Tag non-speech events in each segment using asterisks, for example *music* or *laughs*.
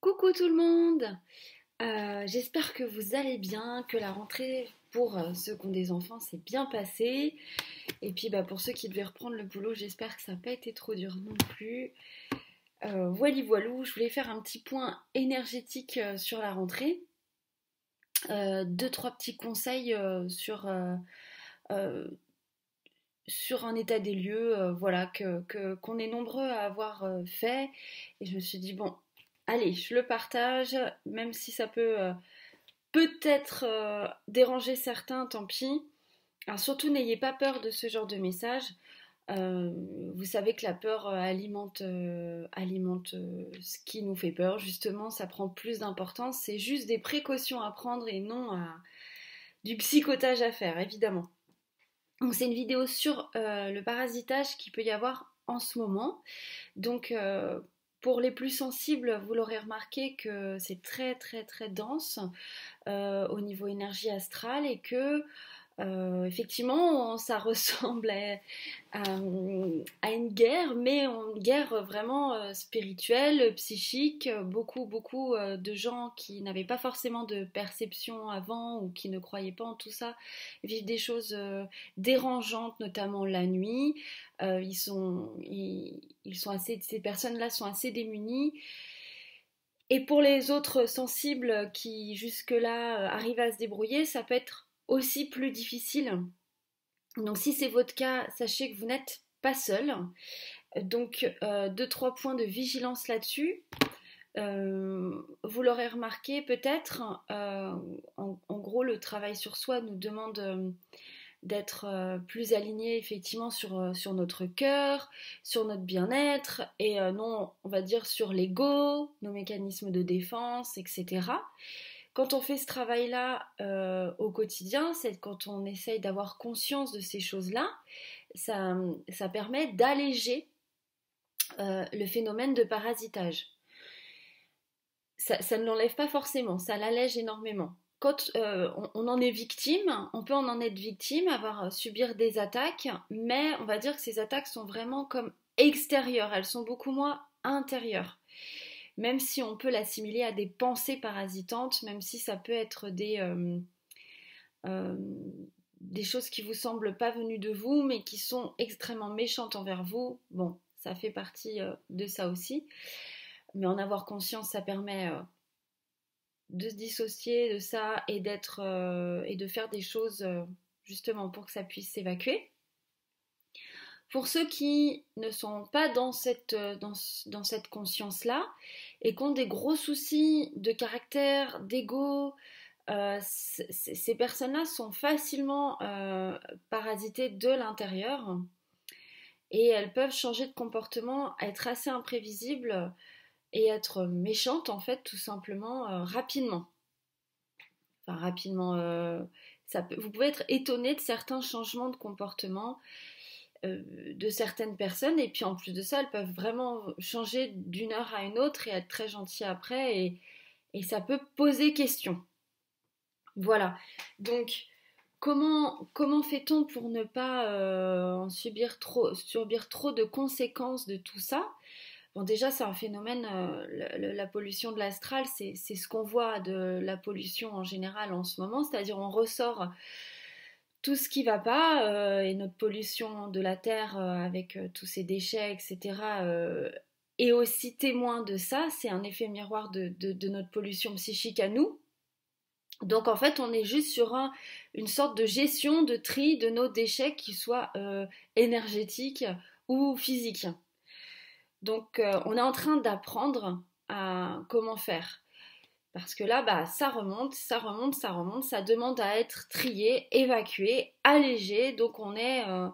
Coucou tout le monde Euh, J'espère que vous allez bien, que la rentrée pour euh, ceux qui ont des enfants s'est bien passée. Et puis bah, pour ceux qui devaient reprendre le boulot, j'espère que ça n'a pas été trop dur non plus. Euh, voilà, voilou, je voulais faire un petit point énergétique euh, sur la rentrée. Deux, trois petits conseils sur, sur un état des lieux, voilà, que, que- qu'on est nombreux à avoir fait. Et je me suis dit, bon, allez, je le partage, même si ça peut euh, peut-être euh, déranger certains, tant pis. Alors surtout, n'ayez pas peur de ce genre de message. Euh, vous savez que la peur alimente, alimente ce qui nous fait peur, justement, ça prend plus d'importance. C'est juste des précautions à prendre et non du psychotage à faire, évidemment. Donc c'est une vidéo sur le parasitage qu'il peut y avoir en ce moment. Donc pour les plus sensibles, vous l'aurez remarqué que c'est très très très dense euh, au niveau énergie astrale et que euh, effectivement ça *laughs* ressemble à, à- une guerre, mais une guerre vraiment euh, spirituelle, psychique. Beaucoup beaucoup euh, de gens qui n'avaient pas forcément de perception avant ou qui ne croyaient pas en tout ça vivent des choses dérangeantes, notamment la nuit. Ils sont, ils, ils sont assez, ces personnes-là sont assez démunies. Et pour les autres sensibles qui jusque-là arrivent à se débrouiller, ça peut être aussi plus difficile. Donc si c'est votre cas, sachez que vous n'êtes pas seul. Donc euh, deux trois points de vigilance là-dessus. Euh, vous l'aurez remarqué peut-être. euh, en, gros, le travail sur soi nous demande euh, d'être euh, plus aligné effectivement sur, euh, sur notre cœur, sur notre bien-être et euh, non, on va dire sur l'ego, nos mécanismes de défense, etc. Quand on fait ce travail-là euh, au quotidien, c'est quand on essaye d'avoir conscience de ces choses-là, ça, permet d'alléger euh, le phénomène de parasitage. Ça, ne l'enlève pas forcément, ça l'allège énormément quand euh, on, on, en est victime, on peut en en être victime, avoir subir des attaques, mais on va dire que ces attaques sont vraiment comme extérieures, elles sont beaucoup moins intérieures. Même si on peut l'assimiler à des pensées parasitantes, même si ça peut être des, euh, euh, des choses qui vous semblent pas venues de vous, mais qui sont extrêmement méchantes envers vous. Bon, ça fait partie euh, de ça aussi. Mais en avoir conscience, ça permet de se dissocier de ça et d'être et de faire des choses justement pour que ça puisse s'évacuer. Pour ceux qui ne sont pas dans cette, euh, dans, dans cette conscience-là et qui ont des gros soucis de caractère, d'ego, euh, ces personnes-là sont facilement euh, parasitées de l'intérieur et elles peuvent changer de comportement, être assez imprévisibles et être méchante en fait tout simplement rapidement. Enfin rapidement, vous pouvez être étonné de certains changements de comportement de certaines personnes. Et puis en plus de ça elles peuvent vraiment changer d'une heure à une autre et être très gentilles après. Et, et ça peut poser question. Voilà, donc comment, comment fait-on pour ne pas euh, en subir trop, subir trop de conséquences de tout ça? Bon, déjà, c'est un phénomène, euh, la, la, pollution de l'astral, c'est ce qu'on voit de la pollution en général en ce moment, c'est-à-dire on ressort tout ce qui va pas, euh, et notre pollution de la Terre euh, avec euh, tous ces déchets, etc., est aussi témoin de ça, c'est un effet miroir de, notre pollution psychique à nous. Donc en fait, on est juste sur un, une sorte de gestion, de tri de nos déchets, qui soient énergétiques ou physiques. Donc on est en train d'apprendre à comment faire. Parce que là, bah, ça remonte, ça remonte, ça remonte, ça demande à être trié, évacué, allégé. Donc on est euh,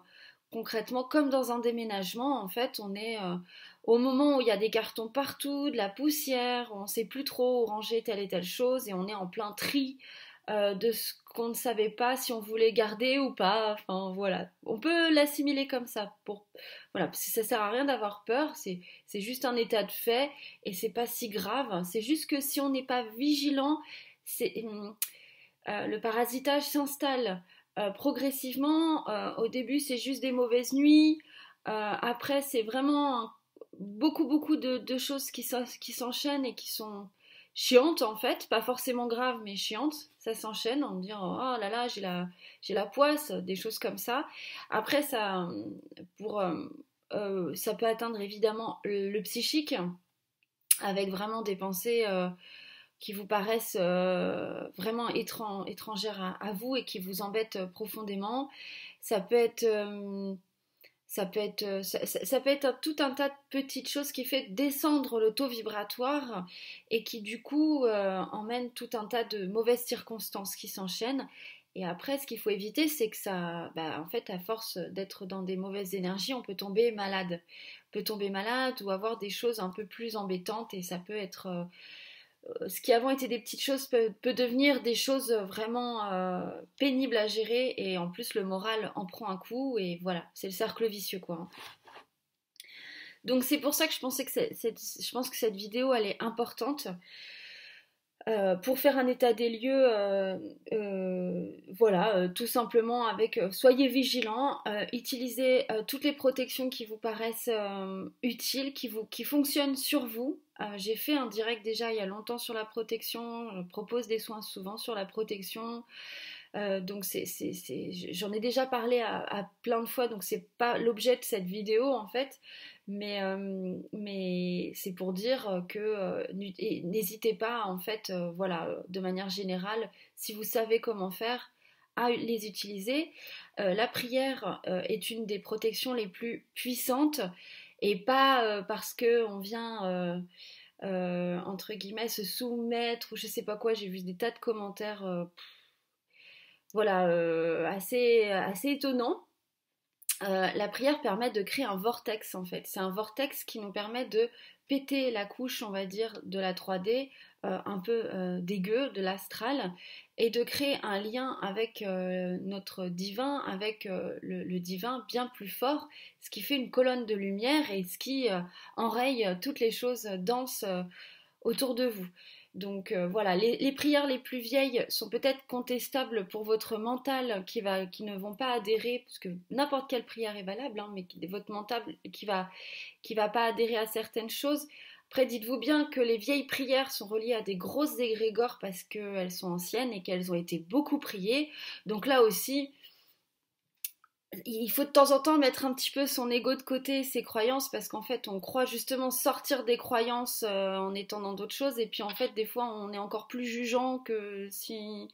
concrètement comme dans un déménagement, en fait, on est euh, au moment où il y a des cartons partout, de la poussière, on ne sait plus trop où ranger telle et telle chose, et on est en plein tri euh, de ce qu'on ne savait pas si on voulait garder ou pas. Enfin voilà, on peut l'assimiler comme ça. Pour voilà, ça sert à rien d'avoir peur. C'est c'est juste un état de fait et c'est pas si grave. C'est juste que si on n'est pas vigilant, c'est euh, le parasitage s'installe euh, progressivement. Euh, au début, c'est juste des mauvaises nuits. Après, c'est vraiment beaucoup, beaucoup de, choses qui, qui s'enchaînent et qui sont chiantes en fait, pas forcément graves mais chiantes, ça s'enchaîne en me disant oh là là j'ai la, j'ai la poisse, des choses comme ça. Après ça, pour, euh, ça peut atteindre évidemment le, psychique avec vraiment des pensées qui vous paraissent vraiment étrangères à, vous et qui vous embêtent profondément. Ça peut être ça peut être, euh, tout un tas de petites choses qui fait descendre le taux vibratoire et qui du coup euh, emmènent tout un tas de mauvaises circonstances qui s'enchaînent. Et après, ce qu'il faut éviter, c'est que ça, bah, en fait, à force d'être dans des mauvaises énergies, on peut tomber malade. On peut tomber malade ou avoir des choses un peu plus embêtantes et ça peut être euh, ce qui avant était des petites choses peut, devenir des choses vraiment euh, pénibles à gérer et en plus le moral en prend un coup et voilà, c'est le cercle vicieux quoi. Donc c'est pour ça que je pensais que je pense que cette vidéo elle est importante euh, pour faire un état des lieux, euh, euh, voilà, tout simplement avec soyez vigilants, utilisez toutes les protections qui vous paraissent utiles, qui, vous, qui fonctionnent sur vous. J'ai fait un direct déjà il y a longtemps sur la protection, je propose des soins souvent sur la protection. donc j'en ai déjà parlé à, à, plein de fois, donc c'est pas l'objet de cette vidéo en fait, mais, euh, mais c'est pour dire que euh, n'hésitez pas, en fait, euh, voilà, de manière générale, si vous savez comment faire, à les utiliser. la prière est une des protections les plus puissantes et pas parce que on vient entre guillemets se soumettre ou je sais pas quoi. J'ai vu des tas de commentaires, voilà, assez assez étonnants. Euh, la prière permet de créer un vortex en fait. C'est un vortex qui nous permet de péter la couche, on va dire, de la 3D, euh, un peu euh, dégueu, de l'astral, et de créer un lien avec notre divin, avec le, divin bien plus fort, ce qui fait une colonne de lumière et ce qui enraye toutes les choses denses autour de vous. Donc euh, voilà, les, prières les plus vieilles sont peut-être contestables pour votre mental qui, ne vont pas adhérer, parce que n'importe quelle prière est valable, hein, mais votre mental qui va, va pas adhérer à certaines choses. Après, dites-vous bien que les vieilles prières sont reliées à des grosses égrégores parce qu'elles sont anciennes et qu'elles ont été beaucoup priées. Donc là aussi, il faut de temps en temps mettre un petit peu son ego de côté, ses croyances, parce qu'en fait, on croit justement sortir des croyances euh, en étant dans d'autres choses, et puis en fait, des fois, on est encore plus jugeant que si.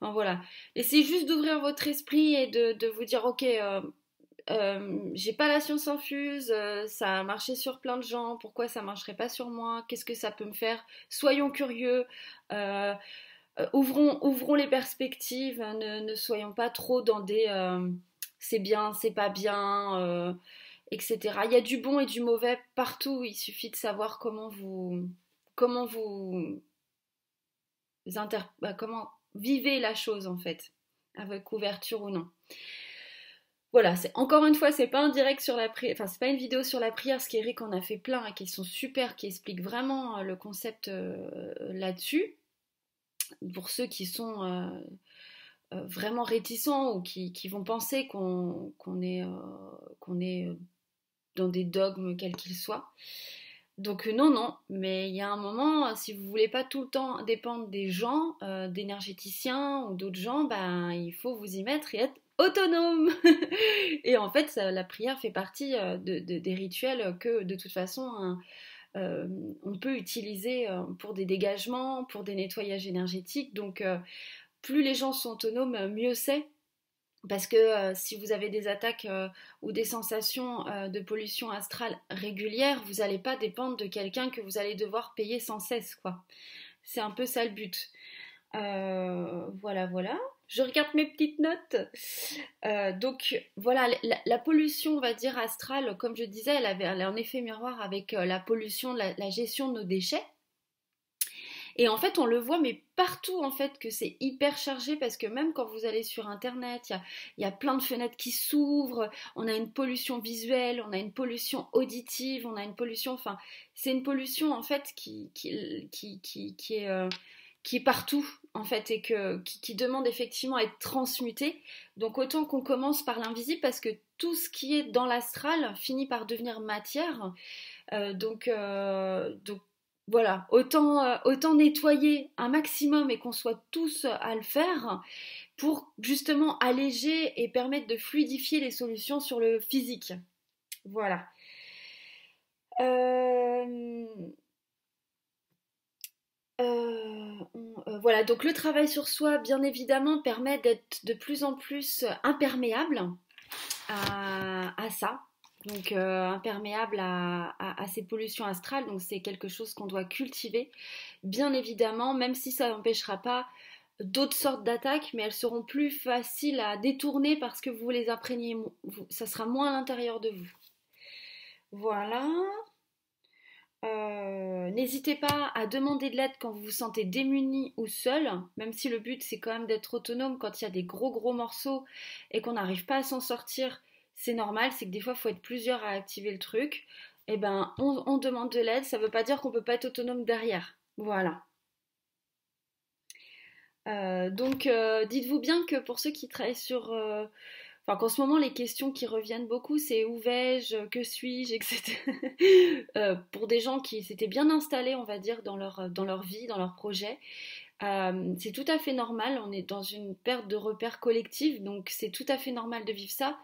Enfin, voilà. Essayez juste d'ouvrir votre esprit et de, vous dire, ok, euh, euh, j'ai pas la science infuse, ça a marché sur plein de gens, pourquoi ça marcherait pas sur moi Qu'est-ce que ça peut me faire? Soyons curieux. ouvrons, ouvrons les perspectives, ne, ne, soyons pas trop dans des c'est bien, c'est pas bien, euh, etc. Il y a du bon et du mauvais partout. Il suffit de savoir comment vous, comment vous, bah, comment vivez la chose en fait, avec couverture ou non. Voilà, encore une fois, c'est pas un direct sur la prière, enfin c'est pas une vidéo sur la prière, ce qu'Eric en a fait plein et qui sont super, qui expliquent vraiment euh, le concept euh, là-dessus. Pour ceux qui sont vraiment réticents ou qui, vont penser qu'on est, euh, qu'on est euh, dans des dogmes quels qu'ils soient. Donc non, non, mais il y a un moment, si vous voulez pas tout le temps dépendre des gens, d'énergéticiens ou d'autres gens, ben, il faut vous y mettre et être autonome. *laughs* et en fait, la prière fait partie de, des rituels que de toute façon... Hein, on peut utiliser pour des dégagements, pour des nettoyages énergétiques. Donc plus les gens sont autonomes, mieux c'est. Parce que euh, si vous avez des attaques euh, ou des sensations euh, de pollution astrale régulières, vous n'allez pas dépendre de quelqu'un que vous allez devoir payer sans cesse. C'est un peu ça le but. voilà, voilà. Je regarde mes petites notes. donc voilà, la, pollution, on va dire astrale, comme je disais, elle, avait, un effet miroir avec la pollution, la gestion de nos déchets. Et en fait, on le voit, mais partout, en fait, que c'est hyper chargé parce que même quand vous allez sur Internet, il y a, plein de fenêtres qui s'ouvrent, on a une pollution visuelle, on a une pollution auditive, on a une pollution, enfin, c'est une pollution, en fait, qui, qui, qui, qui, est... Euh, qui est partout en fait et que, qui, qui, demande effectivement à être transmuté. Donc autant qu'on commence par l'invisible parce que tout ce qui est dans l'astral finit par devenir matière. donc, donc voilà, autant, autant nettoyer un maximum et qu'on soit tous à le faire pour justement alléger et permettre de fluidifier les solutions sur le physique. Voilà. Euh, euh, euh, voilà, donc le travail sur soi, bien évidemment, permet d'être de plus en plus imperméable à, ça, donc imperméable à, à, ces pollutions astrales, donc c'est quelque chose qu'on doit cultiver, bien évidemment, même si ça n'empêchera pas d'autres sortes d'attaques, mais elles seront plus faciles à détourner parce que vous les imprégnez, ça sera moins à l'intérieur de vous. Voilà. Euh, n'hésitez pas à demander de l'aide quand vous vous sentez démuni ou seul, même si le but c'est quand même d'être autonome quand il y a des gros gros morceaux et qu'on n'arrive pas à s'en sortir. C'est normal, c'est que des fois il faut être plusieurs à activer le truc. Eh ben on, demande de l'aide, ça ne veut pas dire qu'on peut pas être autonome derrière. Voilà. Euh, donc euh, dites-vous bien que pour ceux qui travaillent sur Enfin, qu'en ce moment, les questions qui reviennent beaucoup, c'est où vais-je, que suis-je, etc. *laughs* Euh, pour des gens qui s'étaient bien installés, on va dire, dans leur, vie, dans leur projet, euh, c'est tout à fait normal. On est dans une perte de repères collectifs, donc c'est tout à fait normal de vivre ça.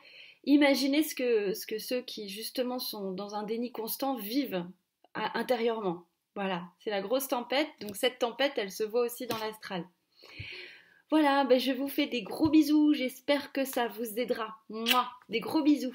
Imaginez ce que, ce que ceux qui, justement, sont dans un déni constant vivent intérieurement. Voilà, c'est la grosse tempête, donc cette tempête, elle se voit aussi dans l'astral. Voilà, ben je vous fais des gros bisous. J'espère que ça vous aidera. Moi, des gros bisous.